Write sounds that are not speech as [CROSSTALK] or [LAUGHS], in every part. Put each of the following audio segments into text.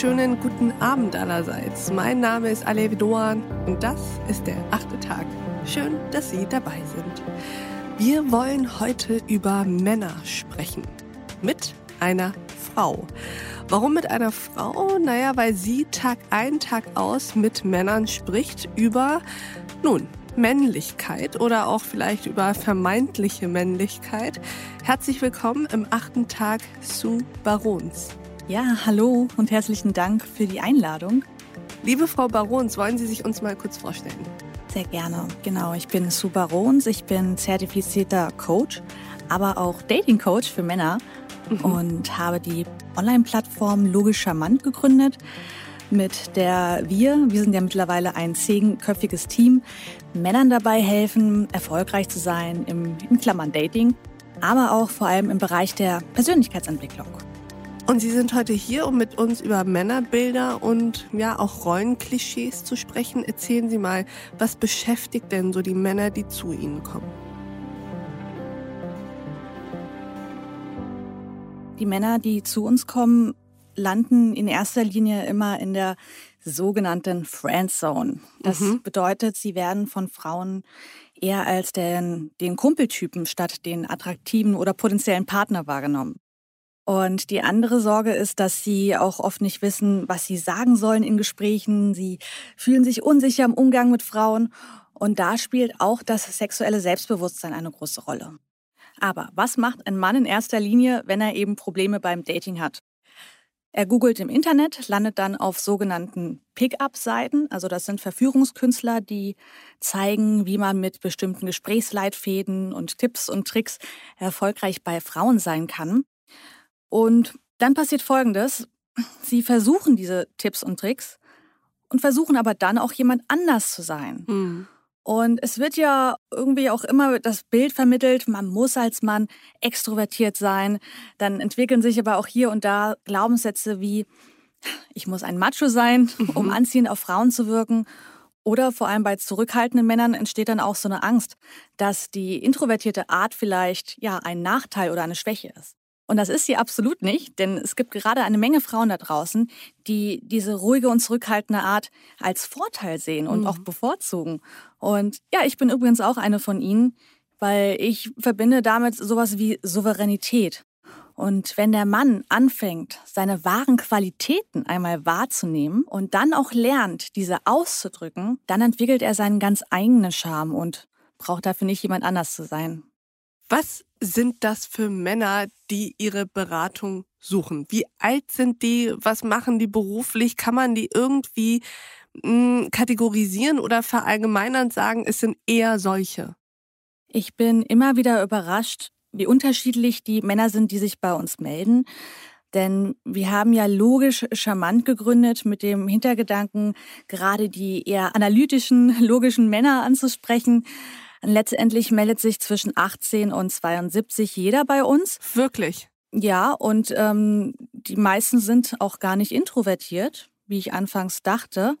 wunderschönen guten Abend allerseits. Mein Name ist Alev Doan und das ist der achte Tag. Schön, dass Sie dabei sind. Wir wollen heute über Männer sprechen. Mit einer Frau. Warum mit einer Frau? Naja, weil sie Tag ein, Tag aus mit Männern spricht über, nun, Männlichkeit oder auch vielleicht über vermeintliche Männlichkeit. Herzlich willkommen im achten Tag Sue Barons. Ja, hallo und herzlichen Dank für die Einladung. Liebe Frau Barons, wollen Sie sich uns mal kurz vorstellen? Sehr gerne. Genau, ich bin Sue Barons, ich bin zertifizierter Coach, aber auch Dating Coach für Männer mhm. und habe die Online-Plattform Logisch Charmant gegründet mit der wir, wir sind ja mittlerweile ein zehnköpfiges Team, Männern dabei helfen, erfolgreich zu sein im, in Klammern Dating, aber auch vor allem im Bereich der Persönlichkeitsentwicklung. Und Sie sind heute hier, um mit uns über Männerbilder und ja auch Rollenklischees zu sprechen. Erzählen Sie mal, was beschäftigt denn so die Männer, die zu Ihnen kommen? Die Männer, die zu uns kommen, landen in erster Linie immer in der sogenannten Friendzone. Das mhm. bedeutet, sie werden von Frauen eher als den, den Kumpeltypen statt den attraktiven oder potenziellen Partner wahrgenommen. Und die andere Sorge ist, dass sie auch oft nicht wissen, was sie sagen sollen in Gesprächen. Sie fühlen sich unsicher im Umgang mit Frauen. Und da spielt auch das sexuelle Selbstbewusstsein eine große Rolle. Aber was macht ein Mann in erster Linie, wenn er eben Probleme beim Dating hat? Er googelt im Internet, landet dann auf sogenannten Pickup-Seiten. Also das sind Verführungskünstler, die zeigen, wie man mit bestimmten Gesprächsleitfäden und Tipps und Tricks erfolgreich bei Frauen sein kann. Und dann passiert Folgendes. Sie versuchen diese Tipps und Tricks und versuchen aber dann auch jemand anders zu sein. Mhm. Und es wird ja irgendwie auch immer das Bild vermittelt, man muss als Mann extrovertiert sein. Dann entwickeln sich aber auch hier und da Glaubenssätze wie, ich muss ein Macho sein, um mhm. anziehend auf Frauen zu wirken. Oder vor allem bei zurückhaltenden Männern entsteht dann auch so eine Angst, dass die introvertierte Art vielleicht ja ein Nachteil oder eine Schwäche ist. Und das ist sie absolut nicht, denn es gibt gerade eine Menge Frauen da draußen, die diese ruhige und zurückhaltende Art als Vorteil sehen und mhm. auch bevorzugen. Und ja, ich bin übrigens auch eine von ihnen, weil ich verbinde damit sowas wie Souveränität. Und wenn der Mann anfängt, seine wahren Qualitäten einmal wahrzunehmen und dann auch lernt, diese auszudrücken, dann entwickelt er seinen ganz eigenen Charme und braucht dafür nicht jemand anders zu sein. Was sind das für Männer, die ihre Beratung suchen? Wie alt sind die? Was machen die beruflich? Kann man die irgendwie mh, hm, kategorisieren oder verallgemeinern sagen, es sind eher solche? Ich bin immer wieder überrascht, wie unterschiedlich die Männer sind, die sich bei uns melden. Denn wir haben ja logisch charmant gegründet mit dem Hintergedanken, gerade die eher analytischen, logischen Männer anzusprechen. Letztendlich meldet sich zwischen 18 und 72 jeder bei uns. Wirklich? Ja, und ähm, die meisten sind auch gar nicht introvertiert, wie ich anfangs dachte.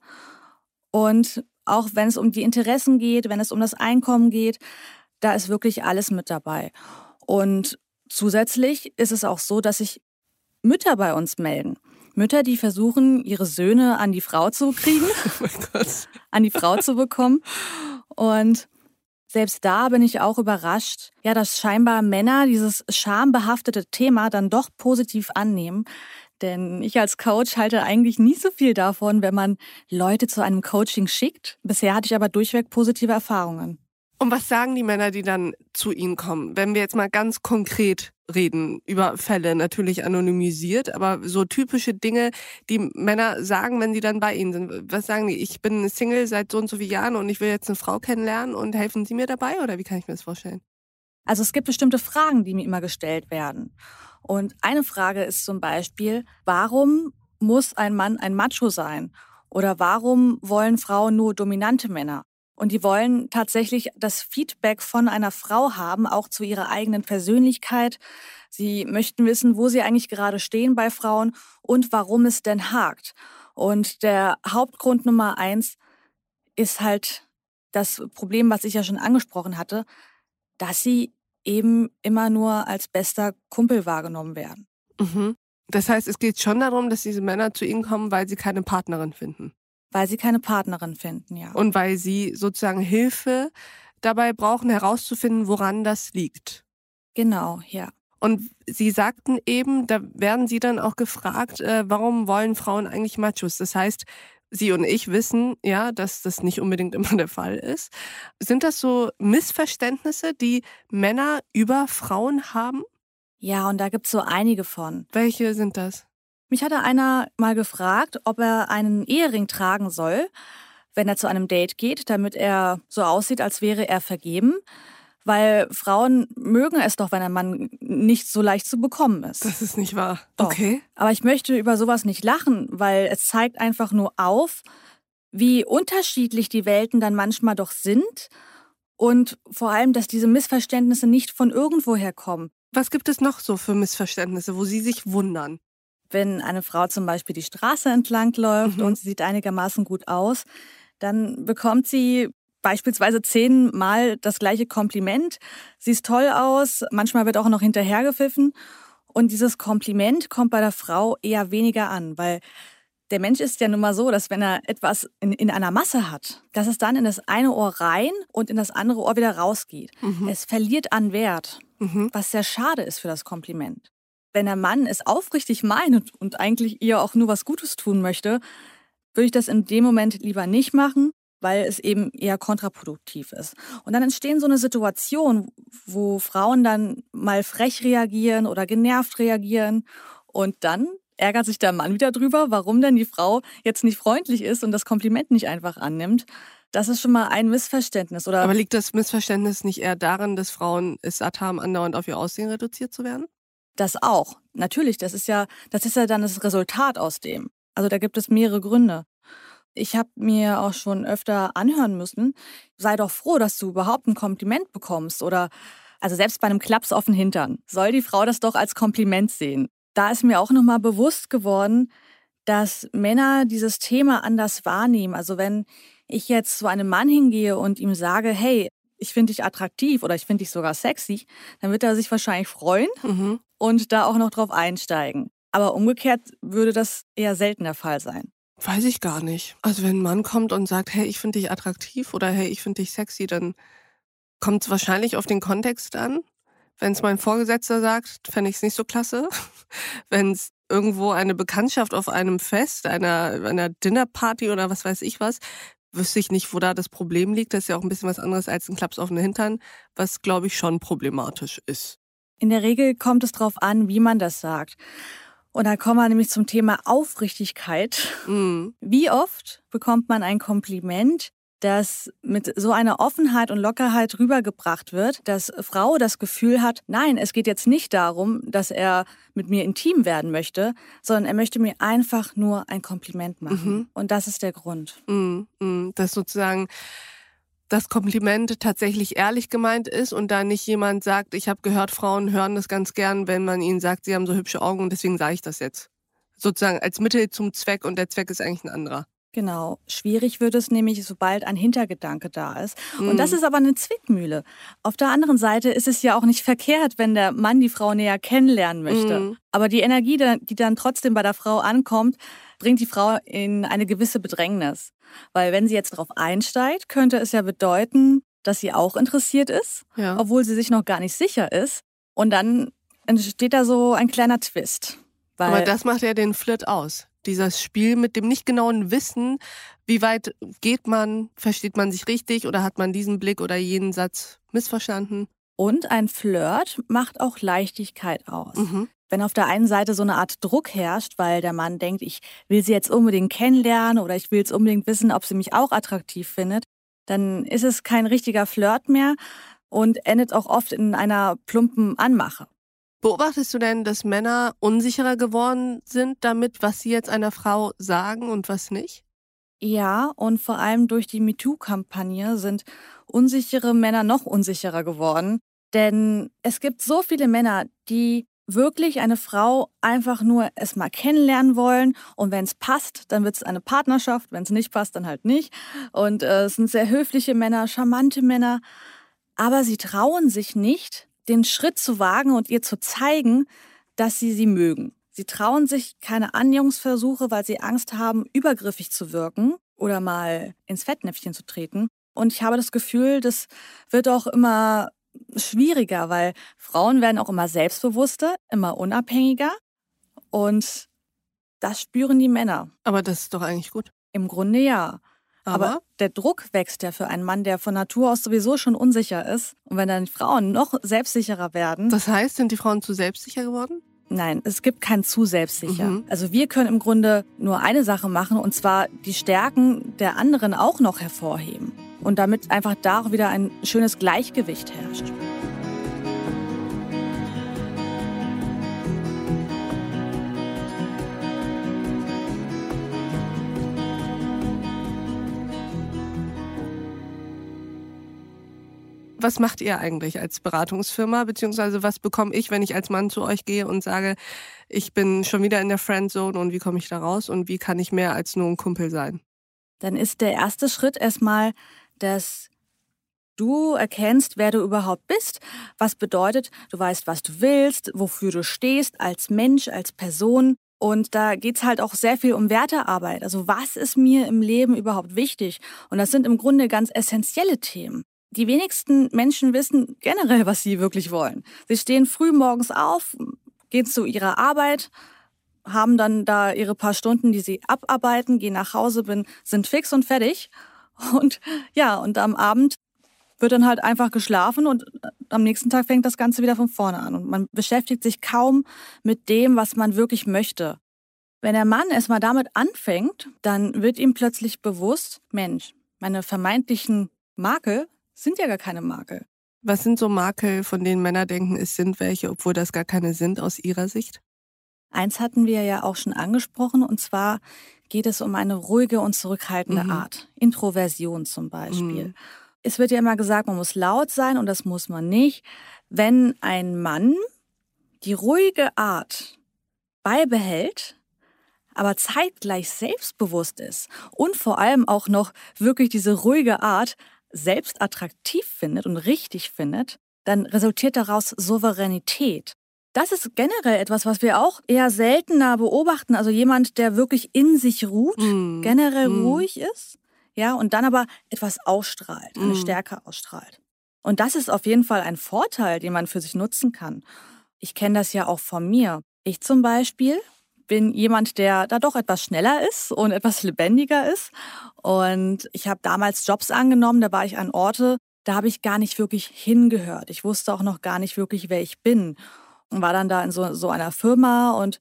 Und auch wenn es um die Interessen geht, wenn es um das Einkommen geht, da ist wirklich alles mit dabei. Und zusätzlich ist es auch so, dass sich Mütter bei uns melden. Mütter, die versuchen, ihre Söhne an die Frau zu kriegen, [LAUGHS] oh an die Frau zu bekommen. Und selbst da bin ich auch überrascht, ja, dass scheinbar Männer dieses schambehaftete Thema dann doch positiv annehmen. Denn ich als Coach halte eigentlich nie so viel davon, wenn man Leute zu einem Coaching schickt. Bisher hatte ich aber durchweg positive Erfahrungen. Und was sagen die Männer, die dann zu Ihnen kommen? Wenn wir jetzt mal ganz konkret reden über Fälle, natürlich anonymisiert, aber so typische Dinge, die Männer sagen, wenn sie dann bei Ihnen sind. Was sagen die? Ich bin Single seit so und so vielen Jahren und ich will jetzt eine Frau kennenlernen und helfen Sie mir dabei oder wie kann ich mir das vorstellen? Also es gibt bestimmte Fragen, die mir immer gestellt werden. Und eine Frage ist zum Beispiel, warum muss ein Mann ein Macho sein? Oder warum wollen Frauen nur dominante Männer? Und die wollen tatsächlich das Feedback von einer Frau haben, auch zu ihrer eigenen Persönlichkeit. Sie möchten wissen, wo sie eigentlich gerade stehen bei Frauen und warum es denn hakt. Und der Hauptgrund Nummer eins ist halt das Problem, was ich ja schon angesprochen hatte, dass sie eben immer nur als bester Kumpel wahrgenommen werden. Mhm. Das heißt, es geht schon darum, dass diese Männer zu ihnen kommen, weil sie keine Partnerin finden. Weil sie keine Partnerin finden, ja. Und weil sie sozusagen Hilfe dabei brauchen, herauszufinden, woran das liegt. Genau, ja. Und Sie sagten eben, da werden Sie dann auch gefragt, äh, warum wollen Frauen eigentlich Machos? Das heißt, Sie und ich wissen ja, dass das nicht unbedingt [LAUGHS] immer der Fall ist. Sind das so Missverständnisse, die Männer über Frauen haben? Ja, und da gibt's so einige von. Welche sind das? Mich hatte einer mal gefragt, ob er einen Ehering tragen soll, wenn er zu einem Date geht, damit er so aussieht, als wäre er vergeben weil Frauen mögen es doch, wenn ein Mann nicht so leicht zu bekommen ist. Das ist nicht wahr. Doch. Okay. Aber ich möchte über sowas nicht lachen, weil es zeigt einfach nur auf, wie unterschiedlich die Welten dann manchmal doch sind und vor allem, dass diese Missverständnisse nicht von irgendwoher kommen. Was gibt es noch so für Missverständnisse, wo Sie sich wundern? Wenn eine Frau zum Beispiel die Straße entlang läuft mhm. und sie sieht einigermaßen gut aus, dann bekommt sie beispielsweise zehnmal das gleiche Kompliment. Siehst toll aus, manchmal wird auch noch hinterhergepfiffen. Und dieses Kompliment kommt bei der Frau eher weniger an, weil der Mensch ist ja nun mal so, dass wenn er etwas in, in einer Masse hat, dass es dann in das eine Ohr rein und in das andere Ohr wieder rausgeht. Mhm. Es verliert an Wert, mhm. was sehr schade ist für das Kompliment. Wenn der Mann es aufrichtig meint und eigentlich ihr auch nur was Gutes tun möchte, würde ich das in dem Moment lieber nicht machen, weil es eben eher kontraproduktiv ist. Und dann entstehen so eine Situation, wo Frauen dann mal frech reagieren oder genervt reagieren und dann ärgert sich der Mann wieder drüber, warum denn die Frau jetzt nicht freundlich ist und das Kompliment nicht einfach annimmt. Das ist schon mal ein Missverständnis, oder? Aber liegt das Missverständnis nicht eher darin, dass Frauen es satt haben, andauernd auf ihr Aussehen reduziert zu werden? Das auch. Natürlich, das ist ja, das ist ja dann das Resultat aus dem. Also da gibt es mehrere Gründe. Ich habe mir auch schon öfter anhören müssen, sei doch froh, dass du überhaupt ein Kompliment bekommst oder also selbst bei einem Klaps auf den Hintern soll die Frau das doch als Kompliment sehen. Da ist mir auch nochmal bewusst geworden, dass Männer dieses Thema anders wahrnehmen. Also wenn ich jetzt zu einem Mann hingehe und ihm sage, hey, ich finde dich attraktiv oder ich finde dich sogar sexy, dann wird er sich wahrscheinlich freuen mhm. und da auch noch drauf einsteigen. Aber umgekehrt würde das eher selten der Fall sein. Weiß ich gar nicht. Also wenn ein Mann kommt und sagt, hey, ich finde dich attraktiv oder hey, ich finde dich sexy, dann kommt es wahrscheinlich auf den Kontext an. Wenn es mein Vorgesetzter sagt, fände ich es nicht so klasse. [LAUGHS] Wenn es irgendwo eine Bekanntschaft auf einem Fest, einer, einer Dinnerparty oder was weiß ich was, wüsste ich nicht, wo da das Problem liegt. Das ist ja auch ein bisschen was anderes als ein Klaps auf den Hintern, was glaube ich schon problematisch ist. In der Regel kommt es darauf an, wie man das sagt. Und da kommen wir nämlich zum Thema Aufrichtigkeit. Mhm. Wie oft bekommt man ein Kompliment, das mit so einer Offenheit und Lockerheit rübergebracht wird, dass Frau das Gefühl hat, nein, es geht jetzt nicht darum, dass er mit mir intim werden möchte, sondern er möchte mir einfach nur ein Kompliment machen. Mhm. Und das ist der Grund. Mhm. mhm. Das sozusagen das Kompliment tatsächlich ehrlich gemeint ist und da nicht jemand sagt, ich habe gehört, Frauen hören das ganz gern, wenn man ihnen sagt, sie haben so hübsche Augen und deswegen sage ich das jetzt. Sozusagen als Mittel zum Zweck und der Zweck ist eigentlich ein anderer. Genau. Schwierig wird es nämlich, sobald ein Hintergedanke da ist. Und das mhm. ist aber eine Zwickmühle. Auf der anderen Seite ist es ja auch nicht verkehrt, wenn der Mann die Frau näher kennenlernen möchte. Mhm. Aber die Energie, die dann trotzdem bei der Frau ankommt, bringt die Frau in eine gewisse Bedrängnis. Weil wenn sie jetzt darauf einsteigt, könnte es ja bedeuten, dass sie auch interessiert ist, ja. obwohl sie sich noch gar nicht sicher ist. Und dann entsteht da so ein kleiner Twist. Aber das macht ja den Flirt aus. Dieses Spiel mit dem nicht genauen Wissen, wie weit geht man, versteht man sich richtig oder hat man diesen Blick oder jenen Satz missverstanden? Und ein Flirt macht auch Leichtigkeit aus. Mhm. Wenn auf der einen Seite so eine Art Druck herrscht, weil der Mann denkt, ich will sie jetzt unbedingt kennenlernen oder ich will jetzt unbedingt wissen, ob sie mich auch attraktiv findet, dann ist es kein richtiger Flirt mehr und endet auch oft in einer plumpen Anmache. Beobachtest du denn, dass Männer unsicherer geworden sind damit, was sie jetzt einer Frau sagen und was nicht? Ja, und vor allem durch die MeToo-Kampagne sind unsichere Männer noch unsicherer geworden. Denn es gibt so viele Männer, die wirklich eine Frau einfach nur erstmal kennenlernen wollen und wenn es passt, dann wird es eine Partnerschaft, wenn es nicht passt, dann halt nicht. Und äh, es sind sehr höfliche Männer, charmante Männer, aber sie trauen sich nicht, den Schritt zu wagen und ihr zu zeigen, dass sie sie mögen. Sie trauen sich keine Annäherungsversuche, weil sie Angst haben, übergriffig zu wirken oder mal ins Fettnäpfchen zu treten. Und ich habe das Gefühl, das wird auch immer schwieriger, weil Frauen werden auch immer selbstbewusster, immer unabhängiger. Und das spüren die Männer. Aber das ist doch eigentlich gut. Im Grunde ja. Aber? Aber, der Druck wächst ja für einen Mann, der von Natur aus sowieso schon unsicher ist. Und wenn dann Frauen noch selbstsicherer werden. Das heißt, sind die Frauen zu selbstsicher geworden? Nein, es gibt kein zu selbstsicher. Mhm. Also wir können im Grunde nur eine Sache machen und zwar die Stärken der anderen auch noch hervorheben. Und damit einfach da auch wieder ein schönes Gleichgewicht herrscht. Was macht ihr eigentlich als Beratungsfirma, beziehungsweise was bekomme ich, wenn ich als Mann zu euch gehe und sage, ich bin schon wieder in der Friendzone und wie komme ich da raus und wie kann ich mehr als nur ein Kumpel sein? Dann ist der erste Schritt erstmal, dass du erkennst, wer du überhaupt bist, was bedeutet, du weißt, was du willst, wofür du stehst als Mensch, als Person. Und da geht's halt auch sehr viel um Wertearbeit. Also was ist mir im Leben überhaupt wichtig? Und das sind im Grunde ganz essentielle Themen. Die wenigsten Menschen wissen generell, was sie wirklich wollen. Sie stehen früh morgens auf, gehen zu ihrer Arbeit, haben dann da ihre paar Stunden, die sie abarbeiten, gehen nach Hause, bin, sind fix und fertig. Und ja, und am Abend wird dann halt einfach geschlafen und am nächsten Tag fängt das Ganze wieder von vorne an. Und man beschäftigt sich kaum mit dem, was man wirklich möchte. Wenn der Mann erstmal damit anfängt, dann wird ihm plötzlich bewusst, Mensch, meine vermeintlichen Makel sind ja gar keine Makel. Was sind so Makel, von denen Männer denken, es sind welche, obwohl das gar keine sind aus ihrer Sicht? Eins hatten wir ja auch schon angesprochen, und zwar geht es um eine ruhige und zurückhaltende mhm. Art. Introversion zum Beispiel. Mhm. Es wird ja immer gesagt, man muss laut sein und das muss man nicht. Wenn ein Mann die ruhige Art beibehält, aber zeitgleich selbstbewusst ist und vor allem auch noch wirklich diese ruhige Art selbst attraktiv findet und richtig findet, dann resultiert daraus Souveränität. Das ist generell etwas, was wir auch eher seltener beobachten. Also jemand, der wirklich in sich ruht, mm. generell mm. ruhig ist, ja, und dann aber etwas ausstrahlt, eine mm. Stärke ausstrahlt. Und das ist auf jeden Fall ein Vorteil, den man für sich nutzen kann. Ich kenne das ja auch von mir. Ich zum Beispiel bin jemand, der da doch etwas schneller ist und etwas lebendiger ist. Und ich habe damals Jobs angenommen, da war ich an Orte, da habe ich gar nicht wirklich hingehört. Ich wusste auch noch gar nicht wirklich, wer ich bin. Und war dann da in so, so einer Firma und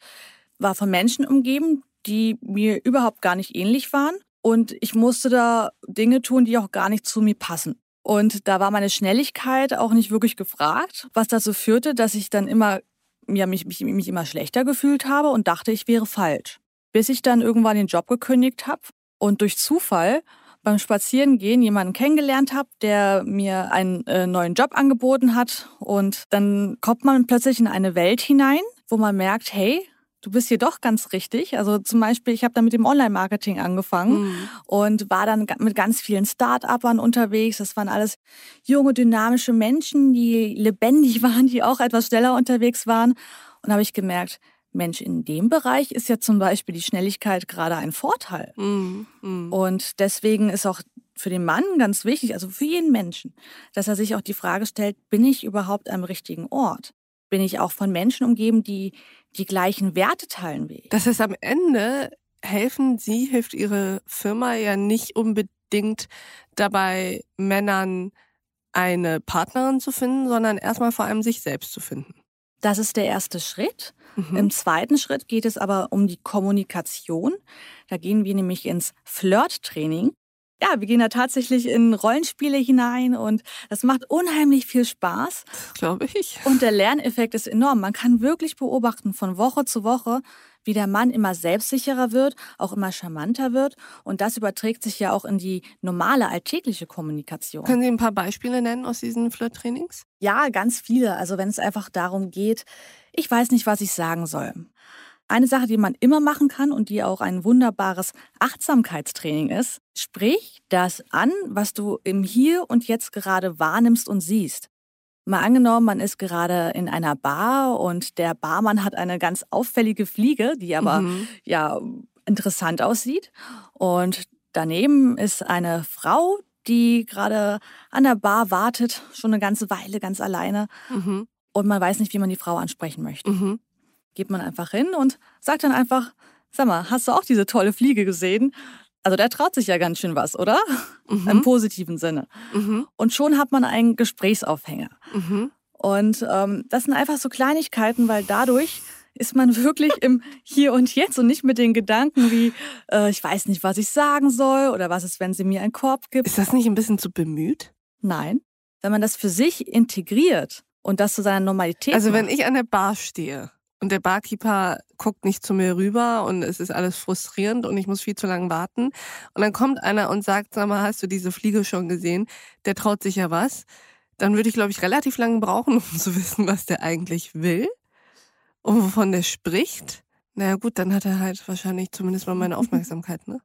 war von Menschen umgeben, die mir überhaupt gar nicht ähnlich waren. Und ich musste da Dinge tun, die auch gar nicht zu mir passen. Und da war meine Schnelligkeit auch nicht wirklich gefragt, was dazu führte, dass ich dann immer ja, mich, mich, mich immer schlechter gefühlt habe und dachte, ich wäre falsch. Bis ich dann irgendwann den Job gekündigt habe und durch Zufall beim Spazierengehen jemanden kennengelernt habe, der mir einen äh, neuen Job angeboten hat. Und dann kommt man plötzlich in eine Welt hinein, wo man merkt, hey, du bist hier doch ganz richtig. Also zum Beispiel, ich habe da mit dem Online-Marketing angefangen mhm. und war dann mit ganz vielen Start-upern unterwegs. Das waren alles junge, dynamische Menschen, die lebendig [LAUGHS] waren, die auch etwas schneller unterwegs waren. Und habe ich gemerkt, Mensch, in dem Bereich ist ja zum Beispiel die Schnelligkeit gerade ein Vorteil. Mhm. Mhm. Und deswegen ist auch für den Mann ganz wichtig, also für jeden Menschen, dass er sich auch die Frage stellt, bin ich überhaupt am richtigen Ort? Bin ich auch von Menschen umgeben, die die gleichen Werte teilen wie ich. Das heißt, am Ende helfen Sie, hilft Ihre Firma ja nicht unbedingt dabei, Männern eine Partnerin zu finden, sondern erstmal vor allem sich selbst zu finden. Das ist der erste Schritt. Mhm. Im zweiten Schritt geht es aber um die Kommunikation. Da gehen wir nämlich ins Flirt-Training ja, wir gehen da tatsächlich in Rollenspiele hinein und das macht unheimlich viel Spaß. Glaube ich. Und der Lerneffekt ist enorm. Man kann wirklich beobachten von Woche zu Woche, wie der Mann immer selbstsicherer wird, auch immer charmanter wird. Und das überträgt sich ja auch in die normale alltägliche Kommunikation. Können Sie ein paar Beispiele nennen aus diesen Flirt-Trainings? Ja, ganz viele. Also wenn es einfach darum geht, ich weiß nicht, was ich sagen soll. Eine Sache, die man immer machen kann und die auch ein wunderbares Achtsamkeitstraining ist, sprich das an, was du im Hier und Jetzt gerade wahrnimmst und siehst. Mal angenommen, man ist gerade in einer Bar und der Barmann hat eine ganz auffällige Fliege, die aber mhm. ja interessant aussieht. Und daneben ist eine Frau, die gerade an der Bar wartet, schon eine ganze Weile ganz alleine. Mhm. Und man weiß nicht, wie man die Frau ansprechen möchte. Mhm. Geht man einfach hin und sagt dann einfach, sag mal, hast du auch diese tolle Fliege gesehen? Also der traut sich ja ganz schön was, oder? Mhm. Im positiven Sinne. Mhm. Und schon hat man einen Gesprächsaufhänger. Mhm. Und ähm, das sind einfach so Kleinigkeiten, weil dadurch ist man [LAUGHS] wirklich im Hier und Jetzt und nicht mit den Gedanken wie, äh, ich weiß nicht, was ich sagen soll oder was ist, wenn sie mir einen Korb gibt. Ist das nicht ein bisschen zu bemüht? Nein. Wenn man das für sich integriert und das zu seiner Normalität Also macht. wenn ich an der Bar stehe und der Barkeeper guckt nicht zu mir rüber und es ist alles frustrierend und ich muss viel zu lange warten und dann kommt einer und sagt, sag mal, hast du diese Fliege schon gesehen? Der traut sich ja was. Dann würde ich, glaube ich, relativ lange brauchen, [LAUGHS] um zu wissen, was der eigentlich will und wovon der spricht. Naja gut, dann hat er halt wahrscheinlich zumindest mal meine [LAUGHS] Aufmerksamkeit, ne?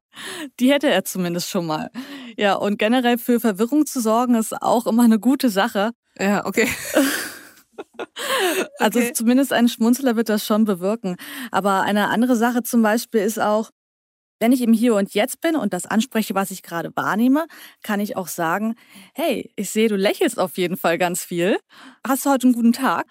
Die hätte er zumindest schon mal. Ja, und generell für Verwirrung zu sorgen, ist auch immer eine gute Sache. Ja, okay. [LAUGHS] [LAUGHS] Also okay. zumindest ein Schmunzler wird das schon bewirken. Aber eine andere Sache zum Beispiel ist auch, wenn ich im Hier und Jetzt bin und das anspreche, was ich gerade wahrnehme, kann ich auch sagen, hey, ich sehe, du lächelst auf jeden Fall ganz viel. Hast du heute einen guten Tag?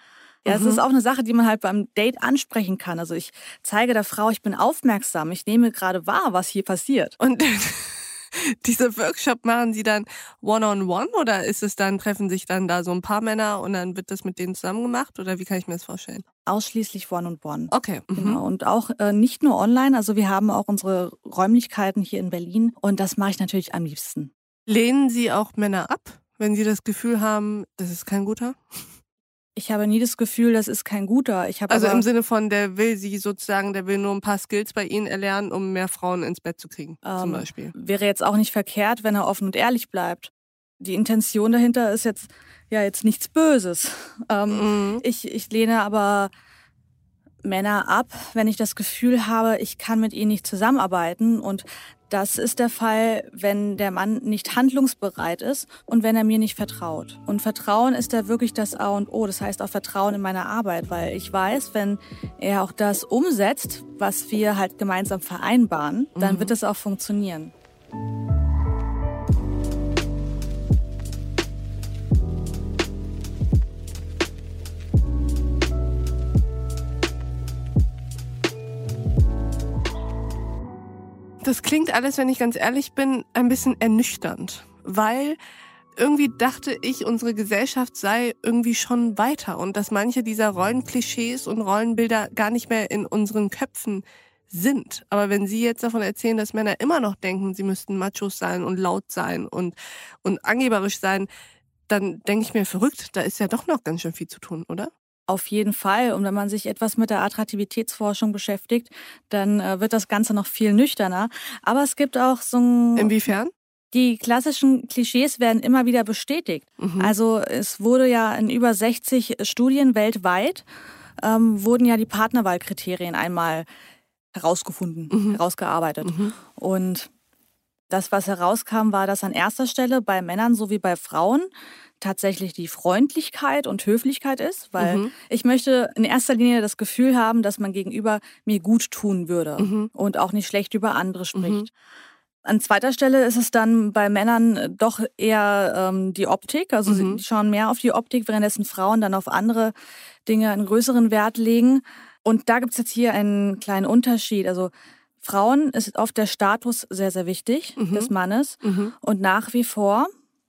Ja, es mhm. ist auch eine Sache, die man halt beim Date ansprechen kann. Also ich zeige der Frau, ich bin aufmerksam, ich nehme gerade wahr, was hier passiert. Und [LAUGHS] [LAUGHS] diese Workshop machen Sie dann one-on-one -on -one, oder ist es dann, treffen sich dann da so ein paar Männer und dann wird das mit denen zusammen gemacht oder wie kann ich mir das vorstellen? Ausschließlich one-on-one. -on -one. Okay. Mhm. Genau. Und auch äh, nicht nur online, also wir haben auch unsere Räumlichkeiten hier in Berlin und das mache ich natürlich am liebsten. Lehnen Sie auch Männer ab, wenn Sie das Gefühl haben, das ist kein guter? Ich habe nie das Gefühl, das ist kein guter. Ich also im Sinne von, der will sie sozusagen, der will nur ein paar Skills bei ihnen erlernen, um mehr Frauen ins Bett zu kriegen, ähm, zum Beispiel. Wäre jetzt auch nicht verkehrt, wenn er offen und ehrlich bleibt. Die Intention dahinter ist jetzt ja jetzt nichts Böses. [LAUGHS] Ähm, mhm. ich, ich lehne aber Männer ab, wenn ich das Gefühl habe, ich kann mit ihnen nicht zusammenarbeiten. Und das ist der Fall, wenn der Mann nicht handlungsbereit ist und wenn er mir nicht vertraut. Und Vertrauen ist da wirklich das A und O. Das heißt auch Vertrauen in meine Arbeit, weil ich weiß, wenn er auch das umsetzt, was wir halt gemeinsam vereinbaren, dann mhm. wird es auch funktionieren. Das klingt alles, wenn ich ganz ehrlich bin, ein bisschen ernüchternd, weil irgendwie dachte ich, unsere Gesellschaft sei irgendwie schon weiter und dass manche dieser Rollenklischees und Rollenbilder gar nicht mehr in unseren Köpfen sind. Aber wenn Sie jetzt davon erzählen, dass Männer immer noch denken, sie müssten Machos sein und laut sein und, und angeberisch sein, dann denke ich mir verrückt, da ist ja doch noch ganz schön viel zu tun, oder? Auf jeden Fall. Und wenn man sich etwas mit der Attraktivitätsforschung beschäftigt, dann äh, wird das Ganze noch viel nüchterner. Aber es gibt auch so ein. Inwiefern? Die klassischen Klischees werden immer wieder bestätigt. Mhm. Also es wurde ja in über 60 Studien weltweit, ähm, wurden ja die Partnerwahlkriterien einmal herausgefunden, mhm. herausgearbeitet. Mhm. Und das, was herauskam, war, dass an erster Stelle bei Männern sowie bei Frauen tatsächlich die Freundlichkeit und Höflichkeit ist, weil mhm. ich möchte in erster Linie das Gefühl haben, dass man gegenüber mir gut tun würde mhm. und auch nicht schlecht über andere spricht. Mhm. An zweiter Stelle ist es dann bei Männern doch eher ähm, die Optik. Also sie mhm. schauen mehr auf die Optik, währenddessen Frauen dann auf andere Dinge einen größeren Wert legen. Und da gibt es jetzt hier einen kleinen Unterschied. Also Frauen ist oft der Status sehr, sehr wichtig mhm. des Mannes. Mhm. Und nach wie vor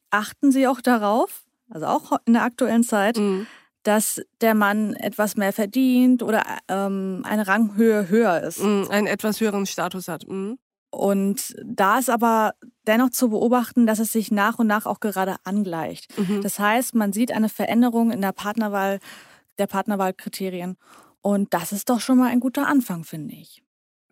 achten sie auch darauf, also auch in der aktuellen Zeit, mhm. dass der Mann etwas mehr verdient oder ähm, eine Ranghöhe höher ist. Mhm, einen etwas höheren Status hat. Mhm. Und da ist aber dennoch zu beobachten, dass es sich nach und nach auch gerade angleicht. Mhm. Das heißt, man sieht eine Veränderung in der Partnerwahl, der Partnerwahlkriterien. Und das ist doch schon mal ein guter Anfang, finde ich.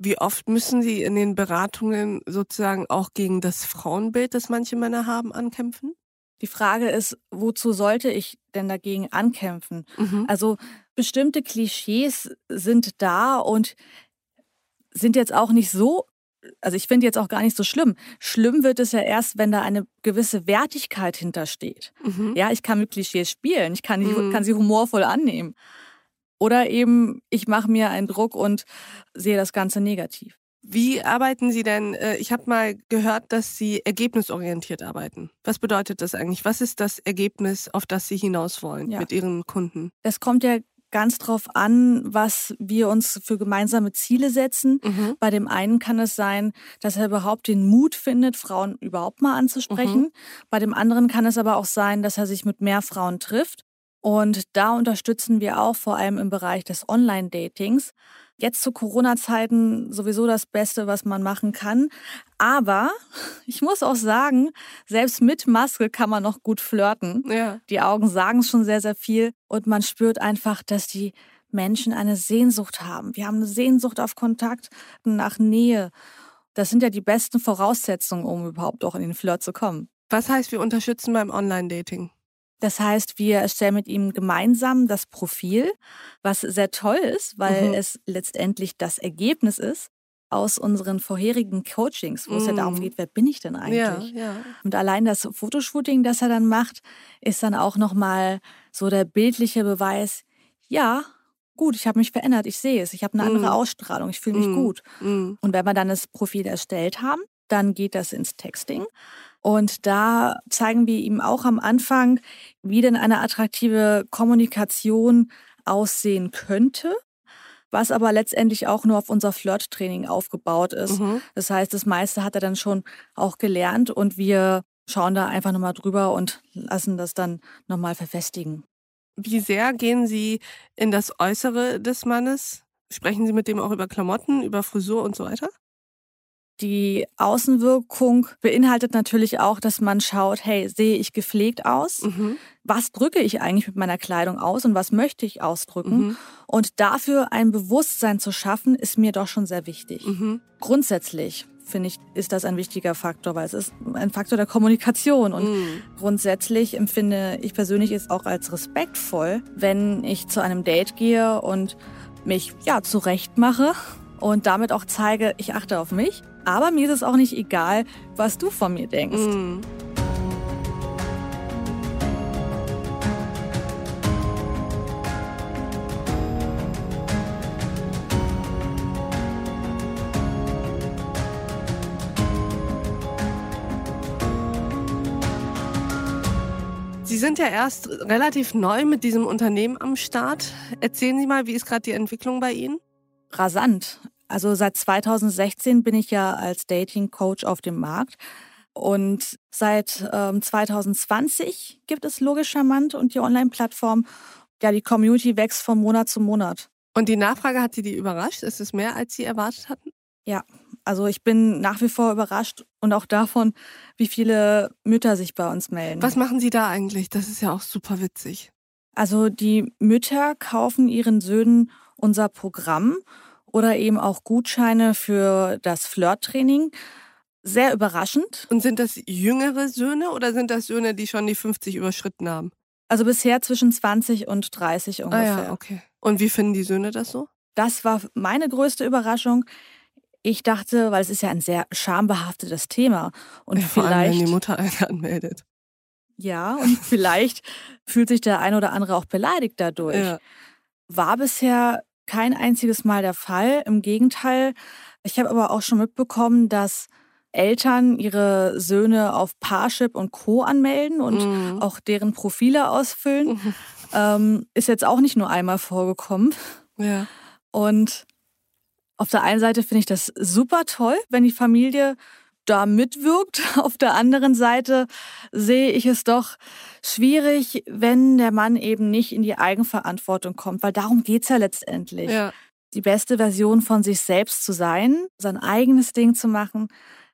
Wie oft müssen Sie in den Beratungen sozusagen auch gegen das Frauenbild, das manche Männer haben, ankämpfen? Die Frage ist, wozu sollte ich denn dagegen ankämpfen? Mhm. Also bestimmte Klischees sind da und sind jetzt auch nicht so also ich finde jetzt auch gar nicht so schlimm. Schlimm wird es ja erst, wenn da eine gewisse Wertigkeit hintersteht. Mhm. Ja, ich kann mit Klischees spielen, ich kann, mhm. kann sie humorvoll annehmen. Oder eben, ich mache mir einen Druck und sehe das Ganze negativ. Wie arbeiten Sie denn? Äh, ich habe mal gehört, dass Sie ergebnisorientiert arbeiten. Was bedeutet das eigentlich? Was ist das Ergebnis, auf das Sie hinaus wollen ja. mit Ihren Kunden? Es kommt ja ganz drauf an, was wir uns für gemeinsame Ziele setzen. Mhm. Bei dem einen kann es sein, dass er überhaupt den Mut findet, Frauen überhaupt mal anzusprechen. Mhm. Bei dem anderen kann es aber auch sein, dass er sich mit mehr Frauen trifft. Und da unterstützen wir auch vor allem im Bereich des Online-Datings jetzt zu Corona-Zeiten sowieso das Beste, was man machen kann. Aber [LAUGHS] ich muss auch sagen, selbst mit Maske kann man noch gut flirten. Ja. Die Augen sagen schon sehr, sehr viel und man spürt einfach, dass die Menschen eine Sehnsucht haben. Wir haben eine Sehnsucht auf Kontakt, nach Nähe. Das sind ja die besten Voraussetzungen, um überhaupt auch in den Flirt zu kommen. Was heißt, wir unterstützen beim Online-Dating? Das heißt, wir erstellen mit ihm gemeinsam das Profil, was sehr toll ist, weil mhm. es letztendlich das Ergebnis ist aus unseren vorherigen Coachings, wo mm. es ja darum mhm. geht, wer bin ich denn eigentlich? Ja, ja. Und allein das Fotoshooting, das er dann macht, ist dann auch nochmal so der bildliche Beweis, ja, gut, ich habe mich verändert, ich sehe es, ich habe eine andere mm. Ausstrahlung, ich fühle mich mm. gut. Und wenn wir dann das Profil erstellt haben, dann geht das ins Texting. Und da zeigen wir ihm auch am Anfang, wie denn eine attraktive Kommunikation aussehen könnte was aber letztendlich auch nur auf unser Flirt-Training aufgebaut ist. Mhm. Das heißt, das meiste hat er dann schon auch gelernt und wir schauen da einfach nochmal drüber und lassen das dann nochmal verfestigen. Wie sehr gehen Sie in das Äußere des Mannes? Sprechen Sie mit dem auch über Klamotten, über Frisur und so weiter? Die Außenwirkung beinhaltet natürlich auch, dass man schaut, hey, sehe ich gepflegt aus? Mhm. Was drücke ich eigentlich mit meiner Kleidung aus und was möchte ich ausdrücken? Mhm. Und dafür ein Bewusstsein zu schaffen, ist mir doch schon sehr wichtig. Mhm. Grundsätzlich finde ich, ist das ein wichtiger Faktor, weil es ist ein Faktor der Kommunikation. Und mm. grundsätzlich empfinde ich persönlich es auch als respektvoll, wenn ich zu einem Date gehe und mich ja zurecht mache und damit auch zeige, ich achte auf mich aber mir ist es auch nicht egal, was du von mir denkst. Mm. Sie sind ja erst relativ neu mit diesem Unternehmen am Start. Erzählen Sie mal, wie ist gerade die Entwicklung bei Ihnen? Rasant. Also seit 2016 bin ich ja als Dating Coach auf dem Markt. Und seit ähm, 2020 gibt es Logisch Charmant und die Online-Plattform. Ja, die Community wächst von Monat zu Monat. Und die Nachfrage hat Sie die überrascht? Ist es mehr, als Sie erwartet hatten? Ja, also ich bin nach wie vor überrascht und auch davon, wie viele Mütter sich bei uns melden. Was machen Sie da eigentlich? Das ist ja auch super witzig. Also die Mütter kaufen ihren Söhnen unser Programm oder eben auch Gutscheine für das Flirttraining. Sehr überraschend. Und sind das jüngere Söhne oder sind das Söhne, die schon die 50 überschritten haben? Also bisher zwischen 20 und 30 ungefähr. Ah ja, okay. Und wie finden die Söhne das so? Das war meine größte Überraschung. Ich dachte, weil es ist ja ein sehr schambehaftetes Thema und ja, vor vielleicht allem, wenn die Mutter einen anmeldet. Ja, und vielleicht fühlt sich der ein oder andere auch beleidigt dadurch. Ja. War bisher kein einziges Mal der Fall. Im Gegenteil, ich habe aber auch schon mitbekommen, dass Eltern ihre Söhne auf Parship und Co. anmelden und mhm. auch deren Profile ausfüllen. Mhm. Ähm, ist jetzt auch nicht nur einmal vorgekommen. Ja. Und auf der einen Seite finde ich das super toll, wenn die Familie da mitwirkt. [LAUGHS] Auf der anderen Seite sehe ich es doch schwierig, wenn der Mann eben nicht in die Eigenverantwortung kommt, weil darum geht es ja letztendlich. Ja. Die beste Version von sich selbst zu sein, sein eigenes Ding zu machen.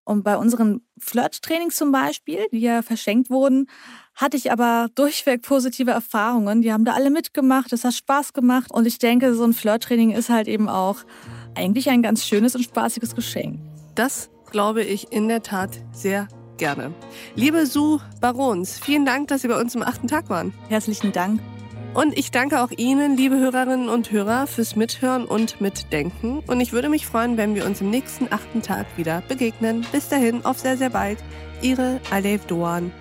Und bei unseren Flirt-Trainings zum Beispiel, die ja verschenkt wurden, hatte ich aber durchweg positive Erfahrungen. Die haben da alle mitgemacht, es hat Spaß gemacht. Und ich denke, so ein Flirt-Training ist halt eben auch eigentlich ein ganz schönes und spaßiges Geschenk. Das glaube ich in der Tat sehr gerne. Liebe Sue Barons, vielen Dank, dass Sie bei uns im achten Tag waren. Herzlichen Dank. Und ich danke auch Ihnen, liebe Hörerinnen und Hörer, fürs Mithören und Mitdenken. Und ich würde mich freuen, wenn wir uns im nächsten achten Tag wieder begegnen. Bis dahin, auf sehr, sehr bald. Ihre Alev Doan.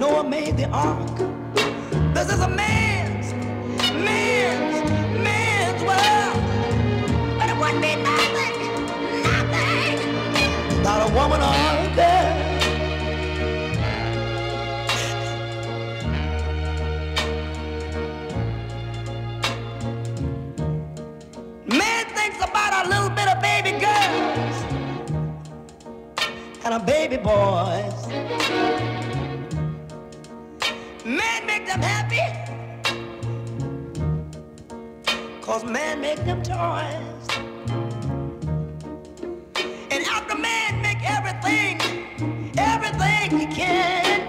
Noah made the ark. This is a man's, and baby boys. Man make them happy. Cause man make them toys. And after man make everything, everything he can.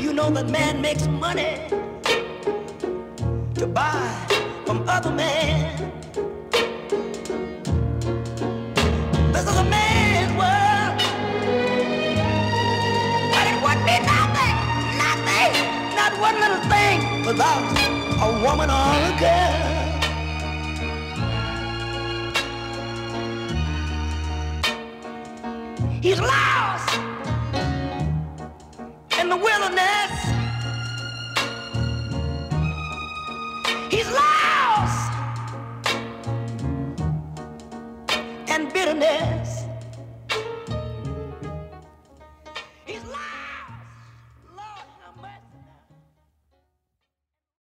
You know that man makes money to buy from other men. Without a woman or a girl. He's lost in the wilderness. He's lost and bitterness.